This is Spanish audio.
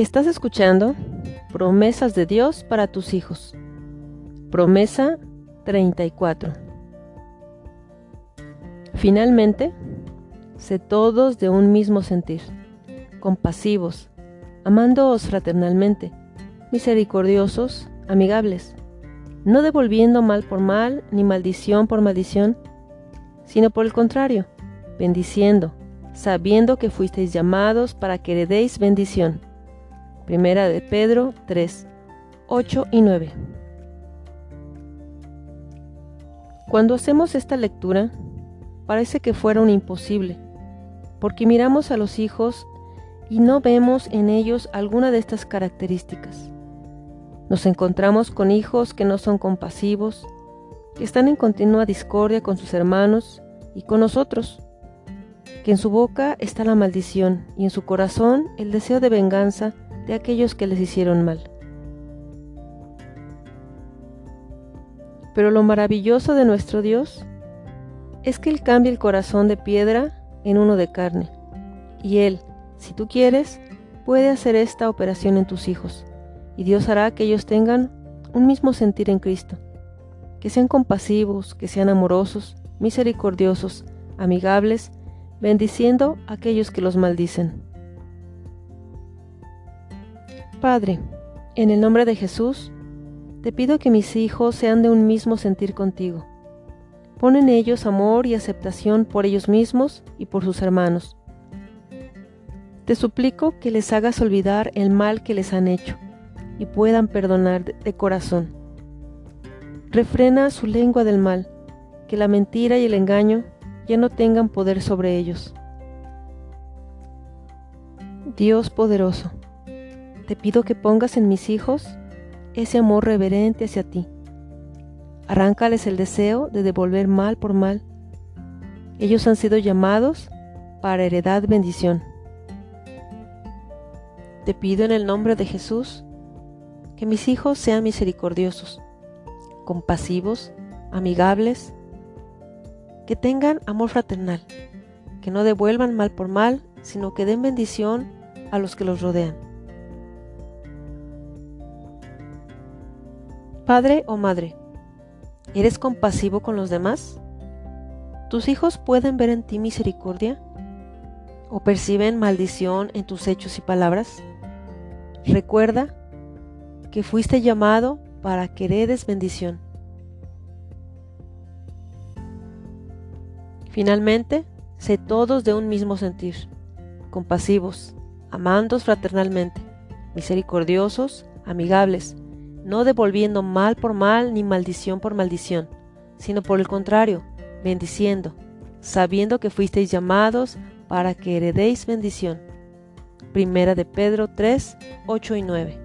Estás escuchando Promesas de Dios para tus hijos. Promesa 34. Finalmente, sé todos de un mismo sentir, compasivos, amándoos fraternalmente, misericordiosos, amigables, no devolviendo mal por mal ni maldición por maldición, sino por el contrario, bendiciendo, sabiendo que fuisteis llamados para que heredéis bendición. Primera de Pedro 3, 8 y 9. Cuando hacemos esta lectura, parece que fuera un imposible, porque miramos a los hijos y no vemos en ellos alguna de estas características. Nos encontramos con hijos que no son compasivos, que están en continua discordia con sus hermanos y con nosotros, que en su boca está la maldición y en su corazón el deseo de venganza de aquellos que les hicieron mal. Pero lo maravilloso de nuestro Dios es que Él cambia el corazón de piedra en uno de carne. Y Él, si tú quieres, puede hacer esta operación en tus hijos. Y Dios hará que ellos tengan un mismo sentir en Cristo. Que sean compasivos, que sean amorosos, misericordiosos, amigables, bendiciendo a aquellos que los maldicen. Padre, en el nombre de Jesús, te pido que mis hijos sean de un mismo sentir contigo. Pon en ellos amor y aceptación por ellos mismos y por sus hermanos. Te suplico que les hagas olvidar el mal que les han hecho y puedan perdonar de corazón. Refrena su lengua del mal, que la mentira y el engaño ya no tengan poder sobre ellos. Dios poderoso, te pido que pongas en mis hijos ese amor reverente hacia ti. Arráncales el deseo de devolver mal por mal. Ellos han sido llamados para heredad bendición. Te pido en el nombre de Jesús que mis hijos sean misericordiosos, compasivos, amigables, que tengan amor fraternal, que no devuelvan mal por mal, sino que den bendición a los que los rodean. Padre o madre, ¿eres compasivo con los demás? ¿Tus hijos pueden ver en ti misericordia? ¿O perciben maldición en tus hechos y palabras? Recuerda que fuiste llamado para que heredes bendición. Finalmente, sé todos de un mismo sentir, compasivos, amandos fraternalmente, misericordiosos, amigables, no devolviendo mal por mal ni maldición por maldición, sino por el contrario, bendiciendo, sabiendo que fuisteis llamados para que heredéis bendición. Primera de Pedro 3, 8 y 9.